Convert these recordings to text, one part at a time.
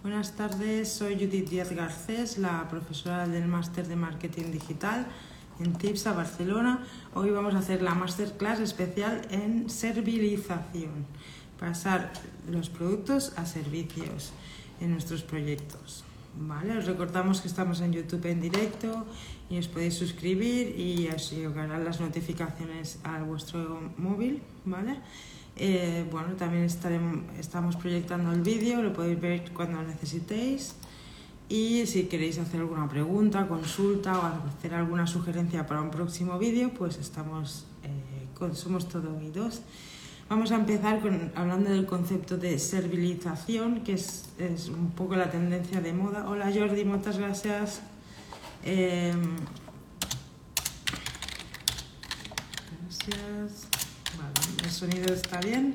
Buenas tardes, soy Judith Díaz Garcés, la profesora del máster de marketing digital en TIPSA Barcelona. Hoy vamos a hacer la masterclass especial en servilización, pasar los productos a servicios en nuestros proyectos. Vale, os recordamos que estamos en YouTube en directo y os podéis suscribir y os llegarán las notificaciones a vuestro móvil, ¿vale? Eh, bueno, también estaremos, estamos proyectando el vídeo, lo podéis ver cuando necesitéis. Y si queréis hacer alguna pregunta, consulta o hacer alguna sugerencia para un próximo vídeo, pues estamos, eh, somos todo oídos. Vamos a empezar con, hablando del concepto de servilización, que es, es, un poco la tendencia de moda. Hola Jordi, muchas gracias. Eh, gracias. El sonido está bien.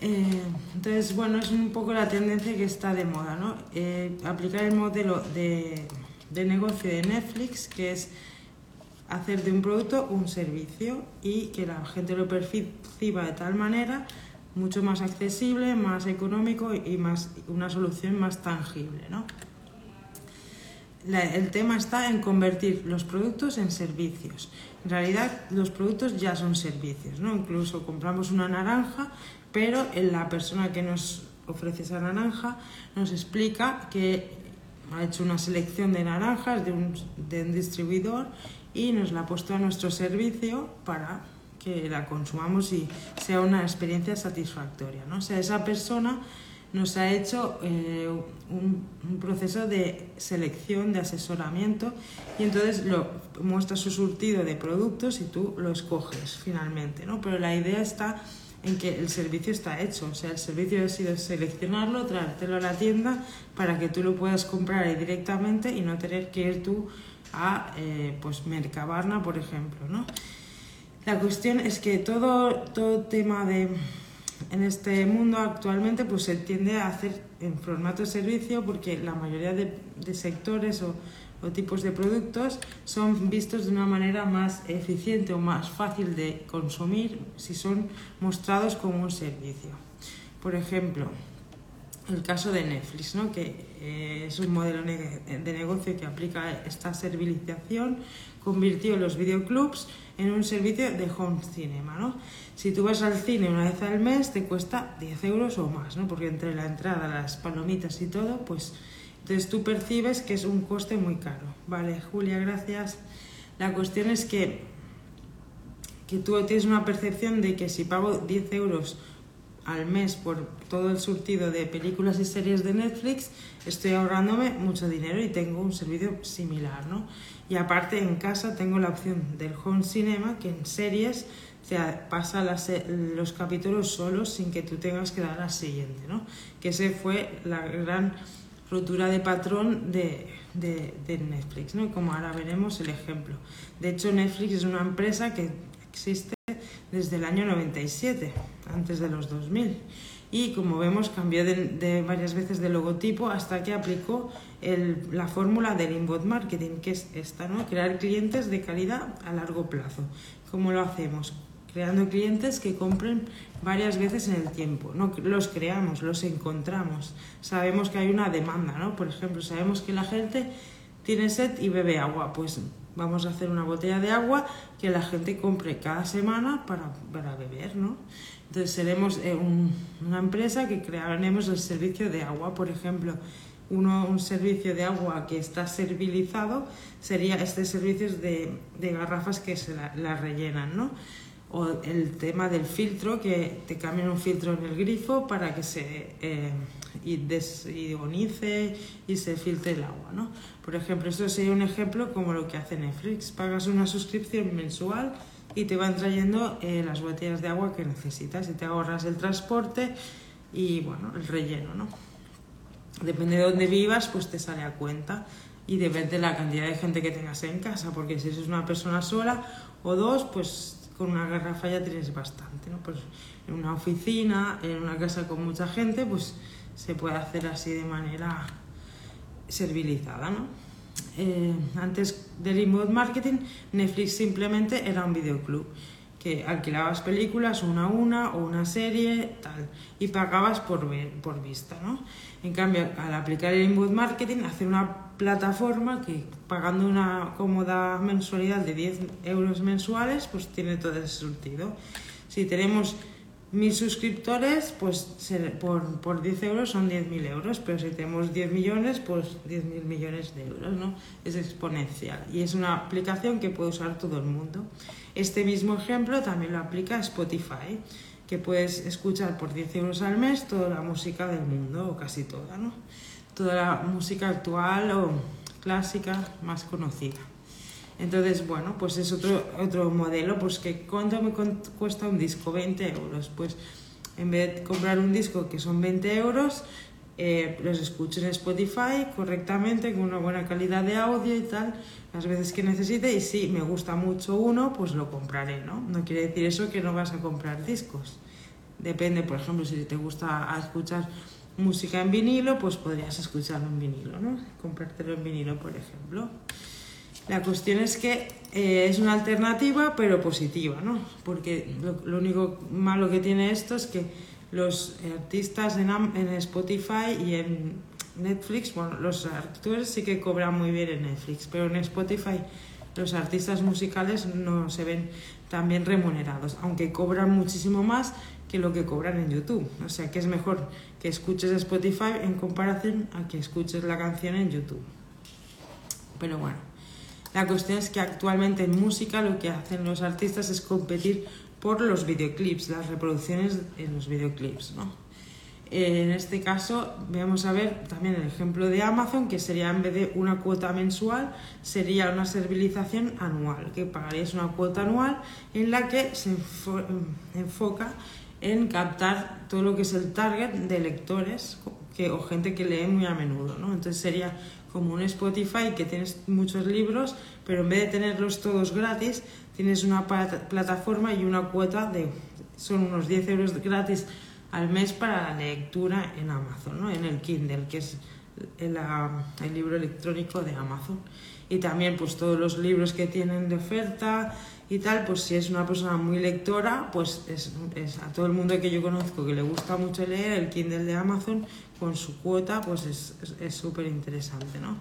Eh, entonces, bueno, es un poco la tendencia que está de moda, ¿no? Eh, aplicar el modelo de, de, negocio de Netflix, que es hacer de un producto un servicio y que la gente lo perciba de tal manera mucho más accesible, más económico y más, una solución más tangible, ¿no? El tema está en convertir los productos en servicios. En realidad los productos ya son servicios, ¿no? Incluso compramos una naranja, pero la persona que nos ofrece esa naranja nos explica que ha hecho una selección de naranjas de un, de un distribuidor y nos la ha puesto a nuestro servicio para que la consumamos y sea una experiencia satisfactoria. ¿no? O sea, esa persona nos ha hecho eh, un, un, proceso de selección, de asesoramiento y entonces lo muestra su surtido de productos y tú lo escoges finalmente, ¿no? Pero la idea está en que el servicio está hecho, o sea, el servicio ha sido seleccionarlo, traértelo a la tienda para que tú lo puedas comprar ahí directamente y no tener que ir tú a eh, pues Mercabarna, por ejemplo, ¿no? La cuestión es que todo, todo tema de en este mundo actualmente pues se tiende a hacer en formato servicio porque la mayoría de, de sectores o, o, tipos de productos son vistos de una manera más eficiente o más fácil de consumir si son mostrados como un servicio. Por ejemplo, el caso de Netflix, ¿no? que eh, es un modelo de negocio que aplica esta servilización, convirtió los videoclubs en un servicio de home cinema. ¿no? Si tú vas al cine una vez al mes, te cuesta 10 euros o más, ¿no? porque entre la entrada, las palomitas y todo, pues entonces tú percibes que es un coste muy caro. Vale, Julia, gracias. La cuestión es que, que tú tienes una percepción de que si pago 10 euros al mes por todo el surtido de películas y series de Netflix, estoy ahorrándome mucho dinero y tengo un servicio similar, ¿no? Y aparte en casa tengo la opción del home cinema que en series te pasa los capítulos solos sin que tú tengas que dar al siguiente, ¿no? Que ese fue la gran rotura de patrón de, de, Netflix, ¿no? Como ahora veremos el ejemplo. De hecho, Netflix es una empresa que existe desde el año 97, antes de los 2000. Y como vemos, cambió de, de varias veces de logotipo hasta que aplicó el, la fórmula del inbound marketing, que es esta, ¿no? Crear clientes de calidad a largo plazo. ¿Cómo lo hacemos? Creando clientes que compren varias veces en el tiempo. No los creamos, los encontramos. Sabemos que hay una demanda, ¿no? Por ejemplo, sabemos que la gente tiene sed y bebe agua. Pues vamos a hacer una botella de agua que la gente compre cada semana para, para beber, ¿no? Entonces seremos eh, un, una empresa que crearemos el servicio de agua, por ejemplo, uno, un servicio de agua que está servilizado sería este servicio de, de garrafas que se la, la, rellenan, ¿no? O el tema del filtro, que te cambian un filtro en el grifo para que se eh, desionice y se filtre el agua, ¿no? Por ejemplo, esto sería un ejemplo como lo que hace Netflix. Pagas una suscripción mensual y te van trayendo eh, las botellas de agua que necesitas y te ahorras el transporte y, bueno, el relleno, ¿no? Depende de dónde vivas, pues te sale a cuenta y depende de la cantidad de gente que tengas en casa, porque si eres una persona sola o dos, pues con una garrafa ya tienes bastante, ¿no? Pues en una oficina, en una casa con mucha gente, pues se puede hacer así de manera servilizada, ¿no? Eh, antes del inbound marketing, Netflix simplemente era un videoclub que alquilabas películas una a una o una serie, tal, y pagabas por, ver, por vista, ¿no? En cambio, al aplicar el inbound marketing, hacer una plataforma que pagando una cómoda mensualidad de 10 euros mensuales, pues tiene todo ese sentido. Si tenemos mil suscriptores, pues por, por 10 euros son 10.000 euros, pero si tenemos 10 millones, pues 10.000 millones de euros, ¿no? Es exponencial y es una aplicación que puede usar todo el mundo. Este mismo ejemplo también lo aplica Spotify, que puedes escuchar por 10 euros al mes toda la música del mundo, o casi toda, ¿no? Toda la música actual o clásica más conocida. Entonces, bueno, pues es otro, otro modelo, pues que cuánto me cuesta un disco, 20 euros. Pues en vez de comprar un disco que son 20 euros, eh, los escucho en Spotify correctamente, con una buena calidad de audio y tal, las veces que necesite. Y si me gusta mucho uno, pues lo compraré, ¿no? No quiere decir eso que no vas a comprar discos. Depende, por ejemplo, si te gusta escuchar música en vinilo, pues podrías escucharlo en vinilo, ¿no? Comprártelo en vinilo, por ejemplo. La cuestión es que eh, es una alternativa, pero positiva, ¿no? Porque lo, único malo que tiene esto es que los artistas en, en, Spotify y en Netflix, bueno, los actores sí que cobran muy bien en Netflix, pero en Spotify los artistas musicales no se ven tan bien remunerados, aunque cobran muchísimo más que lo que cobran en YouTube. O sea que es mejor que escuches Spotify en comparación a que escuches la canción en YouTube. Pero bueno. La cuestión es que actualmente en música lo que hacen los artistas es competir por los videoclips, las reproducciones en los videoclips, ¿no? En este caso, vamos a ver también el ejemplo de Amazon, que sería en vez de una cuota mensual, sería una servilización anual, que pagarías una cuota anual en la que se enfoca en captar todo lo que es el target de lectores que, o gente que lee muy a menudo. ¿no? Entonces sería como un Spotify que tienes muchos libros, pero en vez de tenerlos todos gratis, tienes una plataforma y una cuota de, son unos 10 euros gratis al mes para la lectura en Amazon, ¿no? en el Kindle, que es el, el, libro electrónico de Amazon. Y también pues todos los libros que tienen de oferta y tal, pues si es una persona muy lectora, pues es, es a todo el mundo que yo conozco que le gusta mucho leer, el Kindle de Amazon con su cuota, pues es súper interesante, ¿no?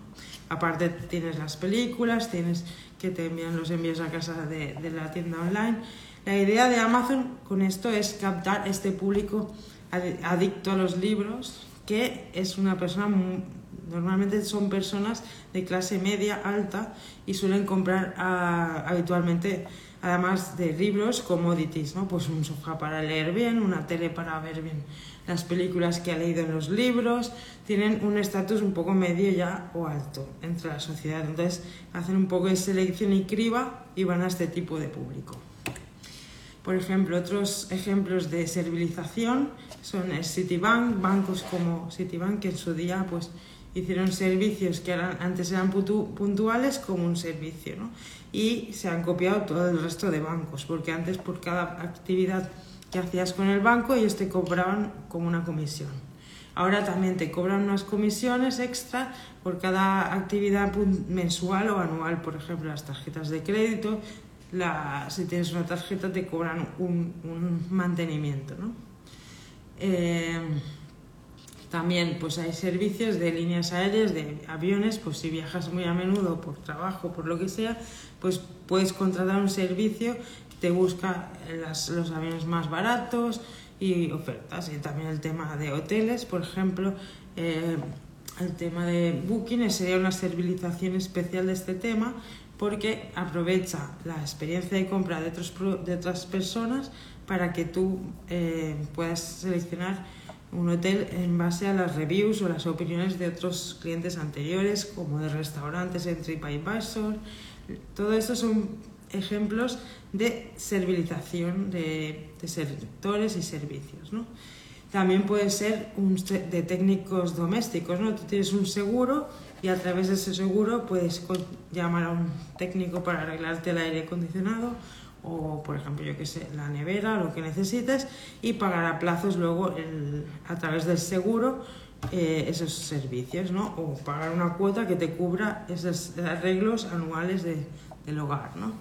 Aparte tienes las películas, tienes que te envían los envíos a casa de, de, la tienda online. La idea de Amazon con esto es captar este público adicto a los libros, que es una persona, normalmente son personas de clase media alta y suelen comprar ah, habitualmente además de libros, commodities, ¿no? Pues un sofá para leer bien, una tele para ver bien las películas que ha leído en los libros, tienen un estatus un poco medio ya o alto entre la sociedad. Entonces hacen un poco de selección y criba y van a este tipo de público. Por ejemplo, otros ejemplos de servilización son el Citibank, bancos como Citibank que en su día pues hicieron servicios que antes eran puntuales como un servicio, ¿no? Y se han copiado todo el resto de bancos, porque antes por cada actividad que hacías con el banco ellos te cobraban como una comisión. Ahora también te cobran unas comisiones extra por cada actividad mensual o anual, por ejemplo, las tarjetas de crédito, la, si tienes una tarjeta te cobran un, un mantenimiento. ¿no? Eh, también pues hay servicios de líneas aéreas, de aviones, pues si viajas muy a menudo por trabajo, por lo que sea, pues puedes contratar un servicio te busca los aviones más baratos y ofertas. Y también el tema de hoteles, por ejemplo, eh, el tema de Booking sería una servilización especial de este tema porque aprovecha la experiencia de compra de, otros, de otras personas para que tú eh, puedas seleccionar un hotel en base a las reviews o las opiniones de otros clientes anteriores, como de restaurantes en TripAdvisor. Todo esto son ejemplos de servilización de, de sectores y servicios. ¿no? También puede ser un, de técnicos domésticos. ¿no? Tú tienes un seguro y a través de ese seguro puedes llamar a un técnico para arreglarte el aire acondicionado o, por ejemplo, yo que sé, la nevera, lo que necesites y pagar a plazos luego el, a través del seguro eh, esos servicios, ¿no? O pagar una cuota que te cubra esos arreglos anuales de, del hogar, ¿no?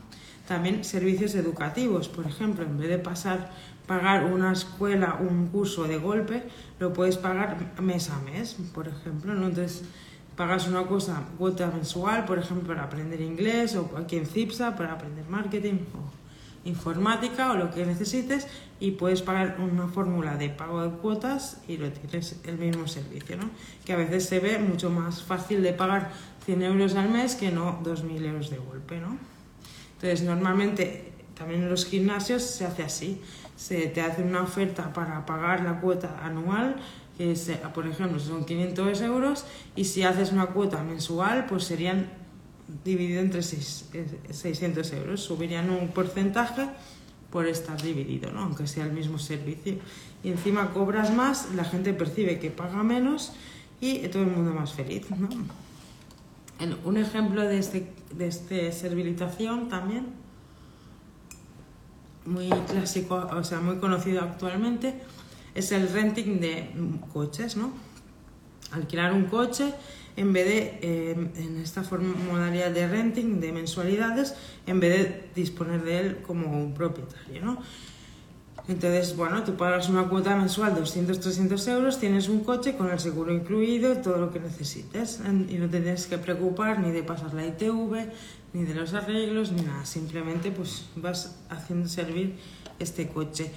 También servicios educativos, por ejemplo, en vez de pasar pagar una escuela, un curso de golpe, lo puedes pagar mes a mes, por ejemplo. ¿no? Entonces, pagas una cosa, cuota mensual, por ejemplo, para aprender inglés, o aquí en CIPSA para aprender marketing o informática o lo que necesites, y puedes pagar una fórmula de pago de cuotas y lo tienes el mismo servicio, ¿no? Que a veces se ve mucho más fácil de pagar 100 euros al mes que no 2.000 euros de golpe, ¿no? Entonces, normalmente también en los gimnasios se hace así se te hace una oferta para pagar la cuota anual, por ejemplo son 500 euros, y si haces una cuota mensual, pues serían dividido entre 600 euros, subirían un porcentaje por estar dividido, ¿no? aunque sea el mismo servicio. Y encima cobras más, la gente percibe que paga menos y todo el mundo más feliz. ¿no? Un ejemplo de este, de este servilización también muy clásico, o sea, muy conocido actualmente, es el renting de coches, ¿no? Alquilar un coche en vez de, eh, en esta forma, modalidad de renting, de mensualidades, en vez de disponer de él como un propietario, ¿no? Entonces, bueno, tú pagas una cuota mensual de 200, 300 euros, tienes un coche con el seguro incluido, todo lo que necesites, y no te tienes que preocupar ni de pasar la ITV, ni de los arreglos, ni nada. Simplemente pues vas haciendo servir este coche.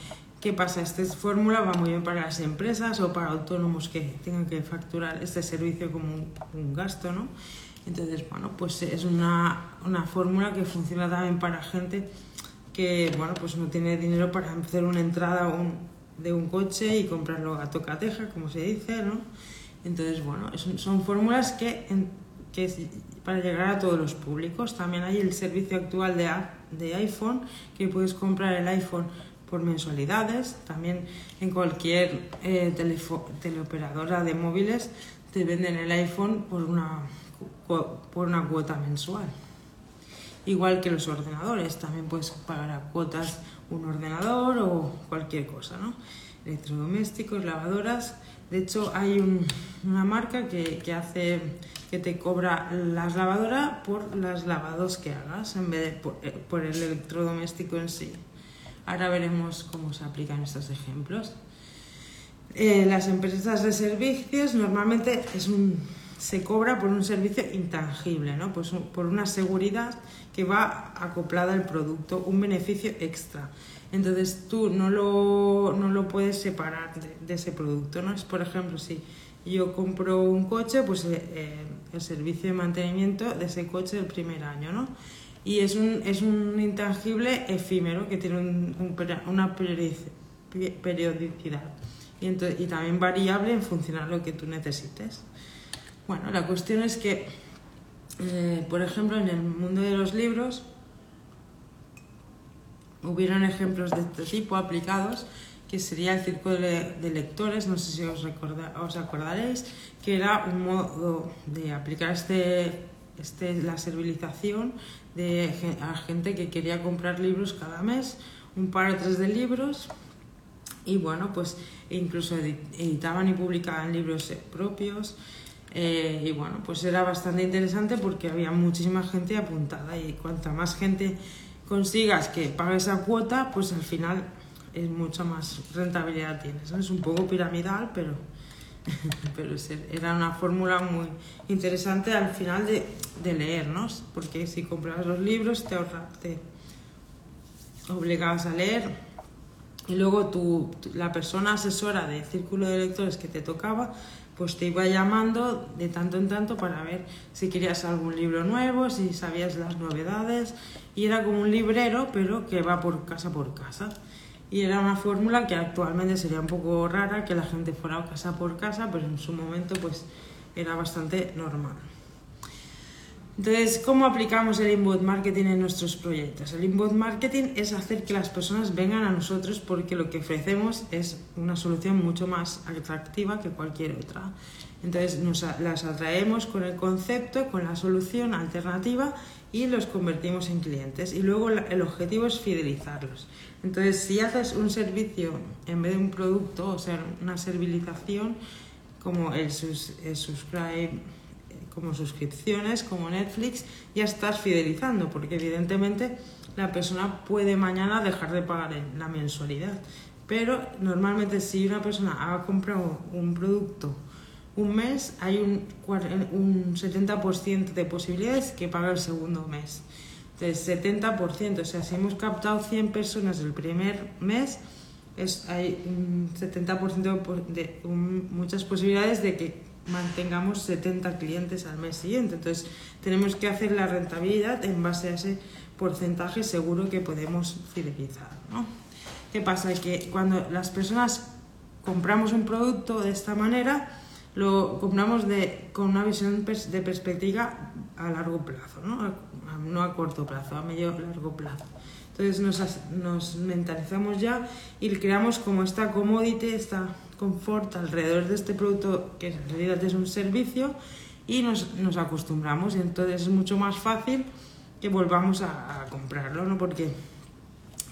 ¿Qué pasa? Esta fórmula va muy bien para las empresas o para autónomos que tengan que facturar este servicio como un, gasto, ¿no? Entonces, bueno, pues es una, una, fórmula que funciona también para gente que, bueno, pues no tiene dinero para hacer una entrada de un coche y comprarlo a tocateja, como se dice, ¿no? Entonces, bueno, son, son fórmulas que, que para llegar a todos los públicos. También hay el servicio actual de, de iPhone, que puedes comprar el iPhone por mensualidades. También en cualquier eh, teleoperadora de móviles te venden el iPhone por una, por una cuota mensual. Igual que los ordenadores, también puedes pagar a cuotas un ordenador o cualquier cosa, ¿no? Electrodomésticos, lavadoras. De hecho, hay una marca que, que hace que te cobra las lavadoras por las lavados que hagas en vez de eh, por, el electrodoméstico en sí. Ahora veremos cómo se aplican estos ejemplos. Eh, las empresas de servicios normalmente es un, se cobra por un servicio intangible, ¿no? pues por una seguridad que va acoplada al producto, un beneficio extra. Entonces tú no lo, no lo puedes separar de, ese producto. ¿no? Es, por ejemplo, si yo compro un coche, pues eh, eh, el servicio de mantenimiento de ese coche del primer año, ¿no? Y es un, es un intangible efímero que tiene un, una periodicidad y, entonces, y también variable en función a lo que tú necesites. Bueno, la cuestión es que, eh, por ejemplo, en el mundo de los libros, hubieron ejemplos de este tipo aplicados que sería el círculo de lectores, no sé si os, os acordaréis, que era un modo de aplicar este, este, la servilización de, a gente que quería comprar libros cada mes, un par o tres de libros, y bueno, pues incluso editaban y publicaban libros propios. Eh, y bueno, pues era bastante interesante porque había muchísima gente apuntada y cuanta más gente consigas que pague esa cuota, pues al final es mucha más rentabilidad tienes. Es un poco piramidal, pero, pero era una fórmula muy interesante al final de, de leernos, porque si comprabas los libros te, te obligabas a leer. Y luego tu, la persona asesora de círculo de lectores que te tocaba pues te iba llamando de tanto en tanto para ver si querías algún libro nuevo, si sabías las novedades. Y era como un librero pero que va por casa por casa y era una fórmula que actualmente sería un poco rara que la gente fuera casa por casa, pero en su momento pues era bastante normal. Entonces, ¿cómo aplicamos el inbound marketing en nuestros proyectos? El inbound marketing es hacer que las personas vengan a nosotros porque lo que ofrecemos es una solución mucho más atractiva que cualquier otra. Entonces, nos, las atraemos con el concepto, con la solución alternativa y los convertimos en clientes. Y luego el objetivo es fidelizarlos. Entonces, si haces un servicio en vez de un producto, o sea, una servilización, como el, subscribe, como suscripciones, como Netflix, ya estás fidelizando, porque evidentemente la persona puede mañana dejar de pagar la mensualidad. Pero normalmente si una persona ha comprado un producto un mes, hay un, un 70% de posibilidades que pague el segundo mes. Entonces, 70%, o sea, si hemos captado 100 personas el primer mes, es, hay un 70% de, muchas posibilidades de que mantengamos 70 clientes al mes siguiente. Entonces, tenemos que hacer la rentabilidad en base a ese porcentaje seguro que podemos fidelizar. ¿no? ¿Qué pasa? Que cuando las personas compramos un producto de esta manera, lo compramos de, con una visión de perspectiva a largo plazo, ¿no? A, no a corto plazo, a medio largo plazo. Entonces nos, nos mentalizamos ya y creamos como esta commodity, esta confort alrededor de este producto que en realidad es un servicio y nos, nos acostumbramos y entonces es mucho más fácil que volvamos a, comprarlo, ¿no? Porque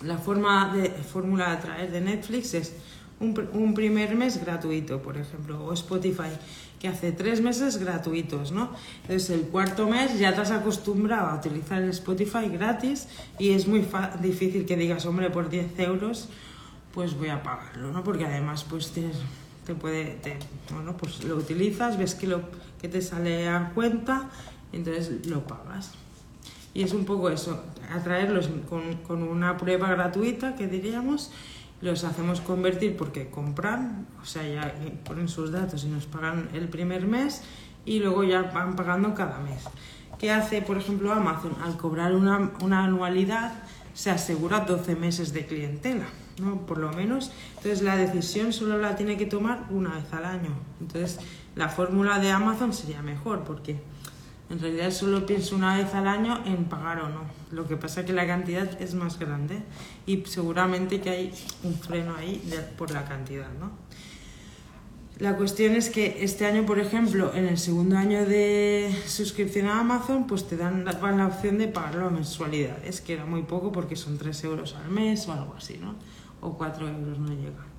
la forma de fórmula de atraer de Netflix es un, un, primer mes gratuito, por ejemplo, o Spotify, que hace tres meses gratuitos, ¿no? Entonces el cuarto mes ya te has acostumbrado a utilizar el Spotify gratis y es muy difícil que digas, hombre, por 10 euros, pues voy a pagarlo, ¿no? Porque además, pues te puede, te, bueno, pues lo utilizas, ves que, lo, que te sale a cuenta, entonces lo pagas. Y es un poco eso, atraerlos con, con una prueba gratuita, que diríamos, los hacemos convertir porque compran, o sea, ya ponen sus datos y nos pagan el primer mes y luego ya van pagando cada mes. ¿Qué hace, por ejemplo, Amazon? Al cobrar una, una anualidad se asegura 12 meses de clientela, ¿no? Por lo menos. Entonces la decisión solo la tiene que tomar una vez al año. Entonces la fórmula de Amazon sería mejor porque en realidad solo pienso una vez al año en pagar o no. Lo que pasa es que la cantidad es más grande y seguramente que hay un freno ahí por la cantidad, ¿no? La cuestión es que este año, por ejemplo, en el segundo año de suscripción a Amazon, pues te dan la, la opción de pagarlo a mensualidades, que era muy poco porque son 3 euros al mes o algo así, ¿no? O 4 euros no llega.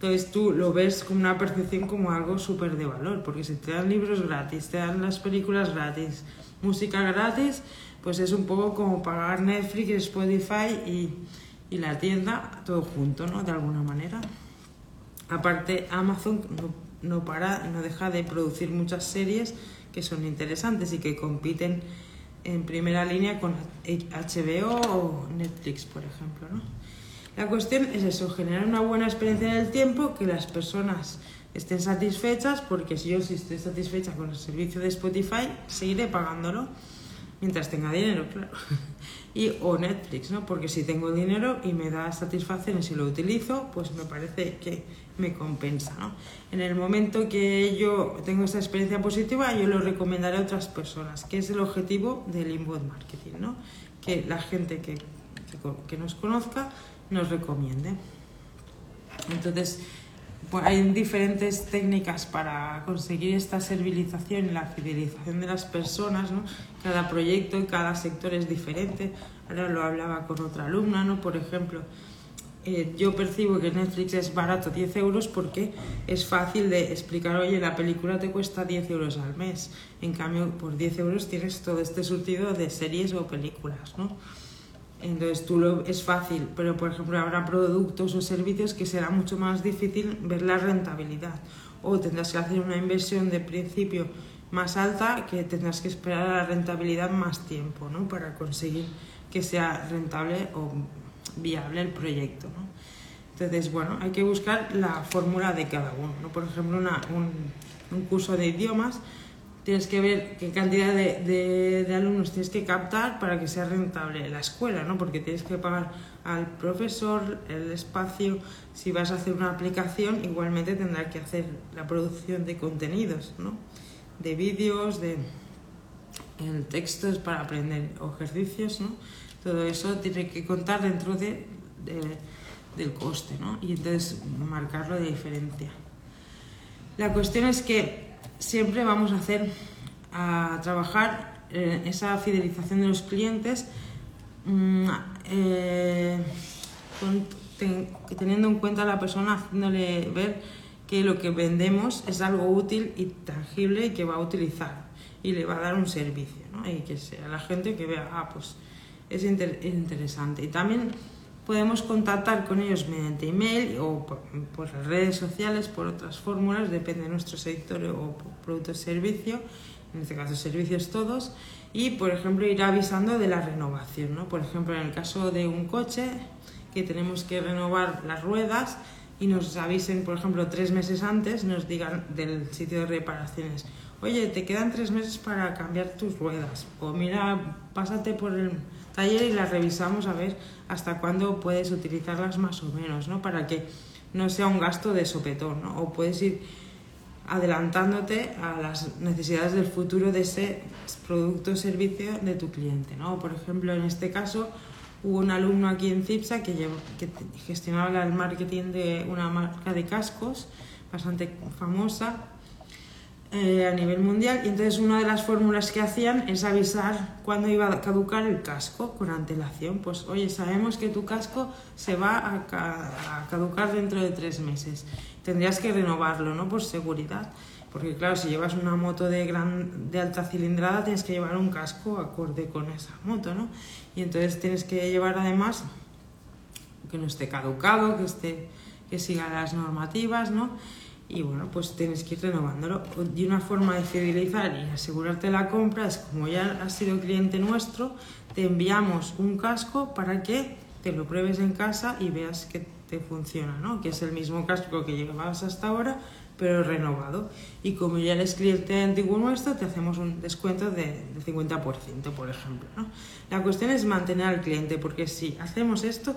Entonces tú lo ves con una percepción como algo súper de valor, porque si te dan libros gratis, te dan las películas gratis, música gratis, pues es un poco como pagar Netflix, Spotify y, y la tienda todo junto, ¿no? De alguna manera. Aparte, Amazon no, no para, no deja de producir muchas series que son interesantes y que compiten en primera línea con HBO o Netflix, por ejemplo, ¿no? La cuestión es eso, generar una buena experiencia en el tiempo, que las personas estén satisfechas, porque si yo sí estoy satisfecha con el servicio de Spotify, seguiré pagándolo mientras tenga dinero, claro. Y, o Netflix, ¿no? Porque si tengo dinero y me da satisfacción y si lo utilizo, pues me parece que me compensa, ¿no? En el momento que yo tengo esta experiencia positiva, yo lo recomendaré a otras personas, que es el objetivo del inbound marketing, ¿no? Que la gente que, que, que nos conozca nos recomiende. Entonces, pues hay diferentes técnicas para conseguir esta servilización y la fidelización de las personas, ¿no? Cada proyecto y cada sector es diferente. Ahora lo hablaba con otra alumna, ¿no? Por ejemplo, eh, yo percibo que Netflix es barato 10 euros porque es fácil de explicar, oye, la película te cuesta 10 euros al mes. En cambio, por 10 euros tienes todo este surtido de series o películas, ¿no? Entonces tú lo, es fácil, pero por ejemplo habrá productos o servicios que será mucho más difícil ver la rentabilidad o tendrás que hacer una inversión de principio más alta que tendrás que esperar a la rentabilidad más tiempo ¿no? para conseguir que sea rentable o viable el proyecto. ¿no? Entonces, bueno, hay que buscar la fórmula de cada uno. ¿no? Por ejemplo, una, un, un curso de idiomas tienes que ver qué cantidad de, de, alumnos tienes que captar para que sea rentable la escuela, ¿no? Porque tienes que pagar al profesor el espacio. Si vas a hacer una aplicación, igualmente tendrás que hacer la producción de contenidos, ¿no? De vídeos, de textos para aprender ejercicios, ¿no? Todo eso tiene que contar dentro de, del coste, ¿no? Y entonces marcarlo de diferencia. La cuestión es que siempre vamos a hacer, a trabajar eh, esa fidelización de los clientes mm, eh, teniendo en cuenta a la persona, haciéndole ver que lo que vendemos es algo útil y tangible y que va a utilizar y le va a dar un servicio, ¿no? Y que sea la gente que vea, ah, pues es interesante. Y también podemos contactar con ellos mediante email o por, las redes sociales, por otras fórmulas, depende de nuestro sector o producto o servicio, en este caso servicios todos, y por ejemplo ir avisando de la renovación. ¿no? Por ejemplo, en el caso de un coche que tenemos que renovar las ruedas y nos avisen, por ejemplo, tres meses antes, nos digan del sitio de reparaciones, oye, te quedan tres meses para cambiar tus ruedas, o mira, pásate por el taller y las revisamos a ver hasta cuándo puedes utilizarlas más o menos, ¿no? Para que no sea un gasto de sopetón, ¿no? O puedes ir adelantándote a las necesidades del futuro de ese producto o servicio de tu cliente, ¿no? Por ejemplo, en este caso hubo un alumno aquí en CIPSA que, que gestionaba el marketing de una marca de cascos bastante famosa eh, a nivel mundial y entonces una de las fórmulas que hacían es avisar cuándo iba a caducar el casco con antelación. Pues oye, sabemos que tu casco se va a, caducar dentro de tres meses. Tendrías que renovarlo, ¿no? Por seguridad. Porque claro, si llevas una moto de, gran, de alta cilindrada tienes que llevar un casco acorde con esa moto, ¿no? Y entonces tienes que llevar además que no esté caducado, que, esté, que siga las normativas, ¿no? Y bueno, pues tienes que ir renovándolo. Y una forma de fidelizar y asegurarte la compra es como ya has sido cliente nuestro, te enviamos un casco para que te lo pruebes en casa y veas que te funciona, ¿no? Que es el mismo casco que llevabas hasta ahora, pero renovado. Y como ya eres cliente antiguo nuestro, te hacemos un descuento de, 50%, por ejemplo, ¿no? La cuestión es mantener al cliente, porque si hacemos esto,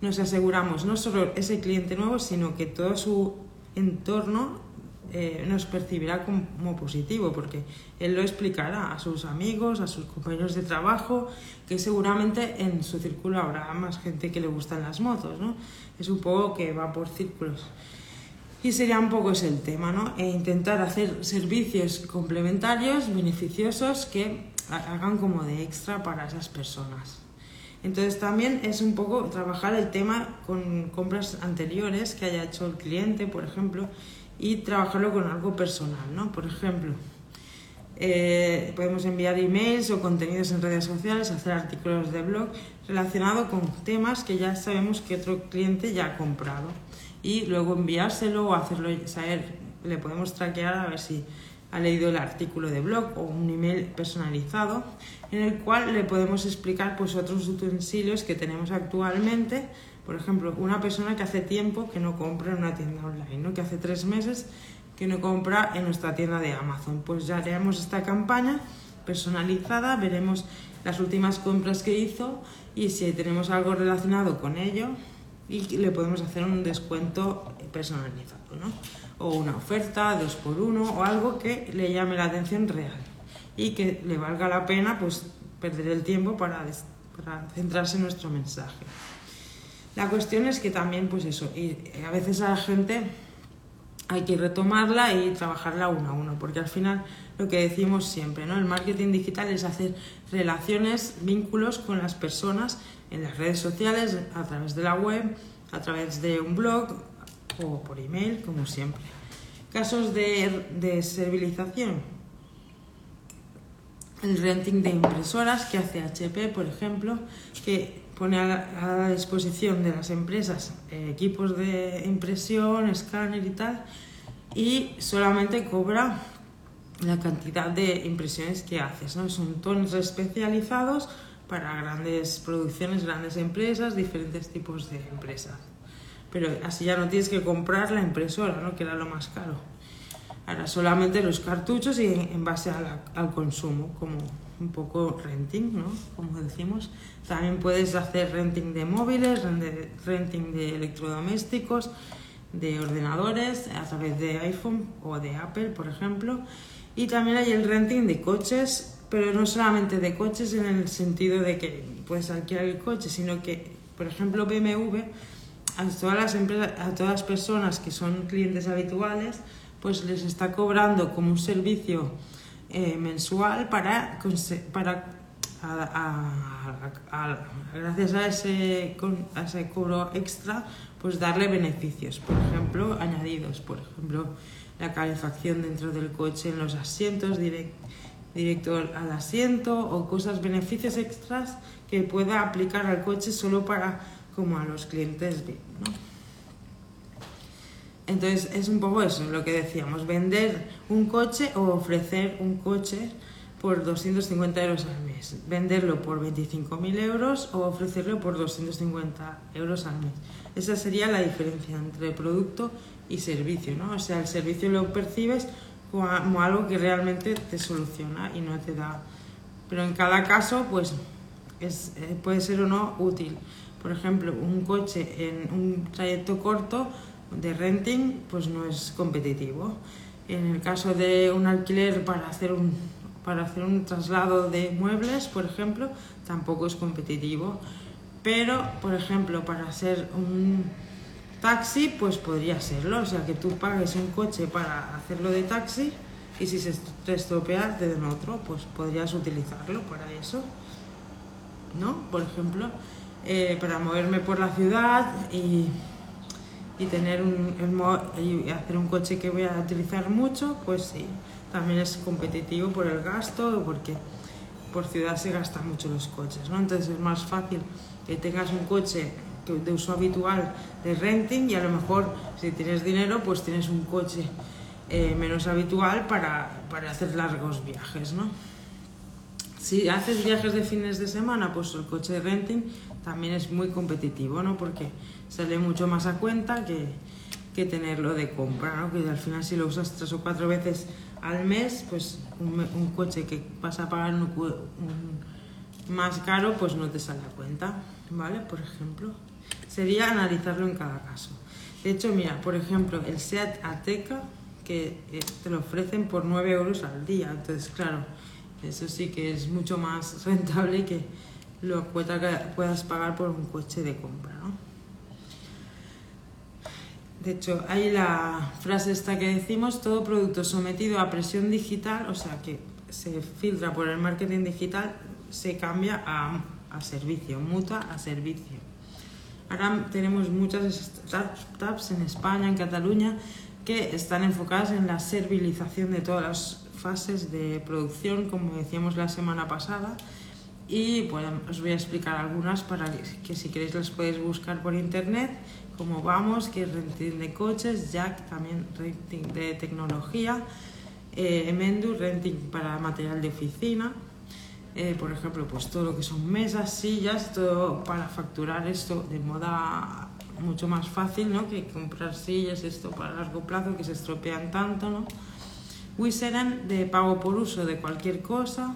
nos aseguramos no solo ese cliente nuevo, sino que todo su entorno eh, nos percibirá como positivo, porque él lo explicará a sus amigos, a sus compañeros de trabajo, que seguramente en su círculo habrá más gente que le gustan las motos, ¿no? Es un poco que va por círculos. Y sería un poco ese el tema, ¿no? E intentar hacer servicios complementarios, beneficiosos, que hagan como de extra para esas personas. Entonces también es un poco trabajar el tema con compras anteriores que haya hecho el cliente, por ejemplo, y trabajarlo con algo personal, ¿no? Por ejemplo, eh, podemos enviar emails o contenidos en redes sociales, hacer artículos de blog relacionados con temas que ya sabemos que otro cliente ya ha comprado y luego enviárselo o hacerlo saber, le podemos traquear a ver si ha leído el artículo de blog o un email personalizado en el cual le podemos explicar pues otros utensilios que tenemos actualmente por ejemplo una persona que hace tiempo que no compra en una tienda online ¿no? que hace tres meses que no compra en nuestra tienda de Amazon pues ya haremos esta campaña personalizada veremos las últimas compras que hizo y si tenemos algo relacionado con ello y le podemos hacer un descuento personalizado ¿no? O una oferta, dos por uno o algo que le llame la atención real y que le valga la pena pues perder el tiempo para, para centrarse en nuestro mensaje. La cuestión es que también pues eso, y a veces a la gente hay que retomarla y trabajarla uno a uno, porque al final lo que decimos siempre, ¿no? El marketing digital es hacer relaciones, vínculos con las personas en las redes sociales, a través de la web, a través de un blog, o por email, como siempre. Casos de, de servilización. El renting de impresoras que hace HP, por ejemplo, que pone a la, disposición de las empresas eh, equipos de impresión, escáner y tal, y solamente cobra la cantidad de impresiones que haces. ¿no? Son tonos especializados para grandes producciones, grandes empresas, diferentes tipos de empresas pero así ya no tienes que comprar la impresora, ¿no? que era lo más caro. Ahora solamente los cartuchos y en, base al consumo, como un poco renting, ¿no? como decimos. También puedes hacer renting de móviles, renting de electrodomésticos, de ordenadores a través de iPhone o de Apple, por ejemplo. Y también hay el renting de coches, pero no solamente de coches en el sentido de que puedes alquilar el coche, sino que, por ejemplo, BMW a todas las empresas, a todas las personas que son clientes habituales, pues les está cobrando como un servicio eh, mensual para, para gracias a ese, a ese cobro extra, pues darle beneficios, por ejemplo, añadidos, por ejemplo, la calefacción dentro del coche, en los asientos, directo al asiento o cosas, beneficios extras que pueda aplicar al coche solo para como a los clientes VIP, ¿no? Entonces es un poco eso, lo que decíamos, vender un coche o ofrecer un coche por 250 euros al mes, venderlo por 25.000 euros o ofrecerlo por 250 euros al mes. Esa sería la diferencia entre producto y servicio, ¿no? O sea, el servicio lo percibes como algo que realmente te soluciona y no te da... Pero en cada caso, pues es, eh, puede ser o no útil. Por ejemplo, un coche en un trayecto corto de renting, pues no es competitivo. En el caso de un alquiler para hacer un, para hacer un traslado de muebles, por ejemplo, tampoco es competitivo. Pero, por ejemplo, para hacer un taxi, pues podría serlo. O sea, que tú pagues un coche para hacerlo de taxi y si se te estropea te den otro, pues podrías utilizarlo para eso. ¿No? Por ejemplo, eh, para moverme por la ciudad y, y tener un, y hacer un coche que voy a utilizar mucho, pues sí, también es competitivo por el gasto porque por ciudad se gastan mucho los coches, ¿no? Entonces es más fácil que tengas un coche de uso habitual de renting y a lo mejor si tienes dinero pues tienes un coche eh, menos habitual para, para, hacer largos viajes, ¿no? Si haces viajes de fines de semana, pues el coche de renting también es muy competitivo, ¿no? Porque sale mucho más a cuenta que, que tenerlo de compra, ¿no? Que al final si lo usas tres o cuatro veces al mes, pues un, un coche que vas a pagar un, más caro, pues no te sale a cuenta, ¿vale? Por ejemplo sería analizarlo en cada caso. De hecho, mira, por ejemplo, el SEAT Ateca, que eh, te lo ofrecen por 9 euros al día. Entonces, claro, eso sí que es mucho más rentable que lo que puedas pagar por un coche de compra, ¿no? De hecho, hay la frase esta que decimos, todo producto sometido a presión digital, o sea, que se filtra por el marketing digital, se cambia a, a servicio, muta a servicio. Ahora tenemos muchas startups en España, en Cataluña, que están enfocadas en la servilización de todas las fases de producción, como decíamos la semana pasada. Y bueno, os voy a explicar algunas para que si queréis las podéis buscar por internet, como vamos, que es renting de coches, Jack también renting de tecnología, eh, Mendu renting para material de oficina, eh, por ejemplo, pues todo lo que son mesas, sillas, todo para facturar esto de moda mucho más fácil, ¿no? Que comprar sillas, esto para largo plazo, que se estropean tanto, ¿no? Wiseren de pago por uso de cualquier cosa.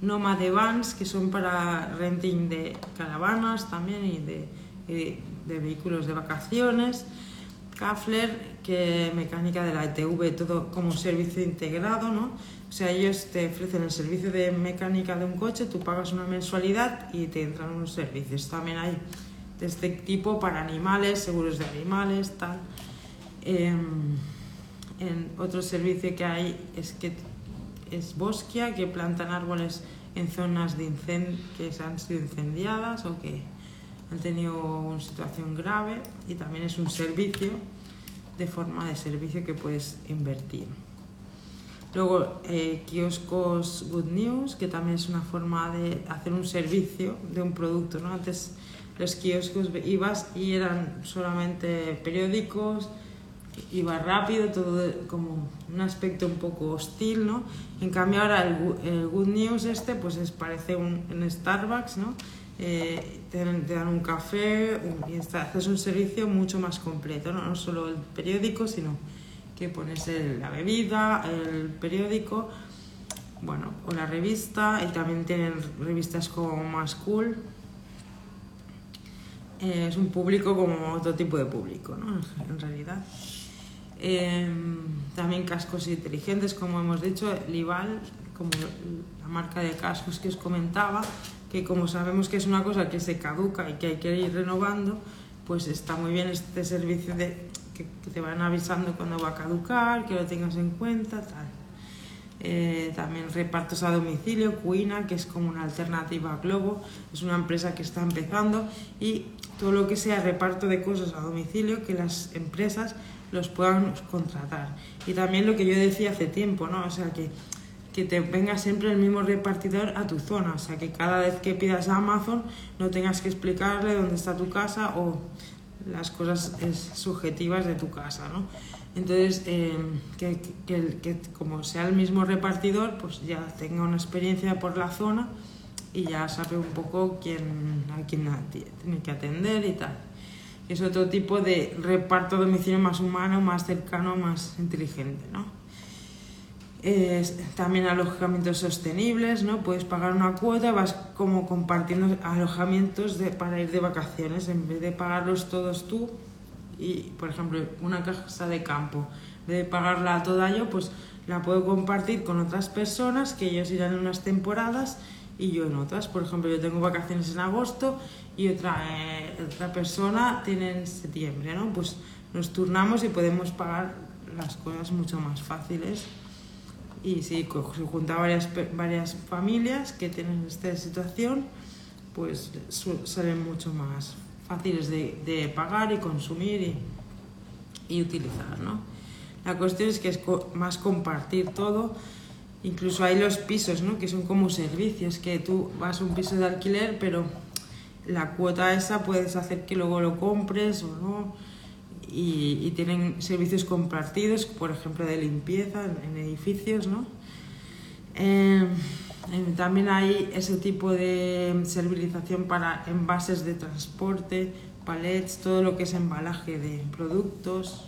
Noma de vans, que son para renting de caravanas también y de, de vehículos de vacaciones. Kafler, que mecánica de la ETV, todo como servicio integrado, ¿no? O sea, ellos te ofrecen el servicio de mecánica de un coche, tú pagas una mensualidad y te entran unos servicios. También hay de este tipo para animales, seguros de animales, tal. Em, otro servicio que hay es que es Bosquia, que plantan árboles en zonas de que han sido incendiadas o que han tenido una situación grave y también es un servicio de forma de servicio que puedes invertir. Luego, eh, kioscos Good News, que también es una forma de hacer un servicio de un producto. ¿no? Antes los kioscos ibas y eran solamente periódicos, iba rápido, todo como un aspecto un poco hostil, ¿no? En cambio ahora el, Good News este, pues es, parece un, en Starbucks, ¿no? Eh, te, dan un café y haces un servicio mucho más completo, ¿no? no solo el periódico, sino que pones la bebida, el periódico, bueno, o la revista, y también tienen revistas como más cool. Eh, es un público como otro tipo de público, ¿no? En realidad. Em, también cascos inteligentes, como hemos dicho, Lival, como la marca de cascos que os comentaba, que como sabemos que es una cosa que se caduca y que hay que ir renovando, pues está muy bien este servicio de que, te van avisando cuando va a caducar, que lo tengas en cuenta, tal. Eh, también repartos a domicilio, Cuina, que es como una alternativa a Globo, es una empresa que está empezando y todo lo que sea reparto de cosas a domicilio, que las empresas los puedan contratar. Y también lo que yo decía hace tiempo, ¿no? O sea, que que te venga siempre el mismo repartidor a tu zona, o sea, que cada vez que pidas a Amazon no tengas que explicarle dónde está tu casa o las cosas subjetivas de tu casa, ¿no? Entonces, eh, que, que, como sea el mismo repartidor, pues ya tenga una experiencia por la zona y ya sabe un poco quién, a quién tiene que atender y tal. Es otro tipo de reparto de domicilio más humano, más cercano, más inteligente, ¿no? también alojamientos sostenibles, ¿no? Puedes pagar una cuota, vas como compartiendo alojamientos para ir de vacaciones, en vez de pagarlos todos tú y, por ejemplo, una casa de campo, en vez de pagarla toda yo, pues la puedo compartir con otras personas que ellos irán unas temporadas y yo en otras. Por ejemplo, yo tengo vacaciones en agosto y otra, eh, otra persona tiene en septiembre, ¿no? Pues nos turnamos y podemos pagar las cosas mucho más fáciles y si se junta varias, varias familias que tienen esta situación, pues salen mucho más fáciles de, de pagar y consumir y, y, utilizar, ¿no? La cuestión es que es más compartir todo, incluso hay los pisos, ¿no? Que son como servicios, que tú vas a un piso de alquiler, pero la cuota esa puedes hacer que luego lo compres o no y, tienen servicios compartidos, por ejemplo, de limpieza en, edificios, ¿no? Eh, eh, también hay ese tipo de servilización para envases de transporte, palets, todo lo que es embalaje de productos,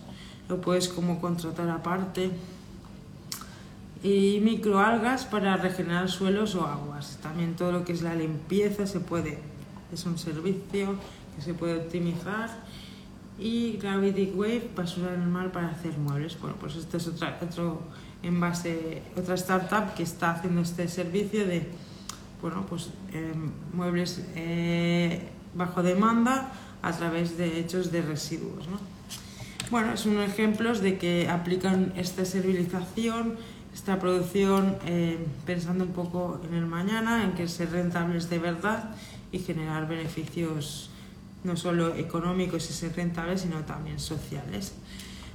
lo puedes como contratar aparte. Y microalgas para regenerar suelos o aguas. También todo lo que es la limpieza se puede, es un servicio que se puede optimizar y Gravity Wave, basura normal para hacer muebles. Bueno, pues este es otra, otro envase, otra startup que está haciendo este servicio de bueno, pues, em, muebles eh, bajo demanda a través de hechos de residuos. ¿no? Bueno, son ejemplos de que aplican esta servilización, esta producción eh, pensando un poco en el mañana, en que ser rentables de verdad y generar beneficios no solo económicos y ser rentables, sino también sociales.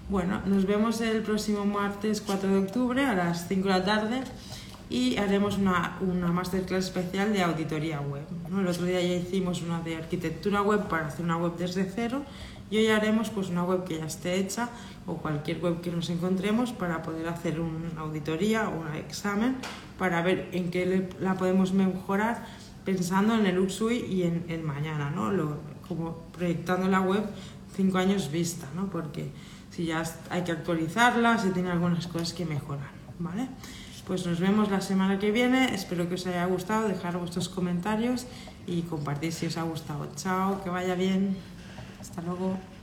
Bueno, nos vemos el próximo martes 4 de octubre a las 5 de la tarde y haremos una, una masterclass especial de auditoría web. ¿no? El otro día ya hicimos una de arquitectura web para hacer una web desde cero y hoy haremos pues, una web que ya esté hecha o cualquier web que nos encontremos para poder hacer una auditoría o un examen para ver en qué la podemos mejorar pensando en el UXUI y en el mañana, ¿no? Lo, como proyectando la web cinco años vista, ¿no? Porque si ya hay que actualizarla, si tiene algunas cosas que mejorar, ¿vale? Pues nos vemos la semana que viene, espero que os haya gustado, dejar vuestros comentarios y compartir si os ha gustado. Chao, que vaya bien, 然后。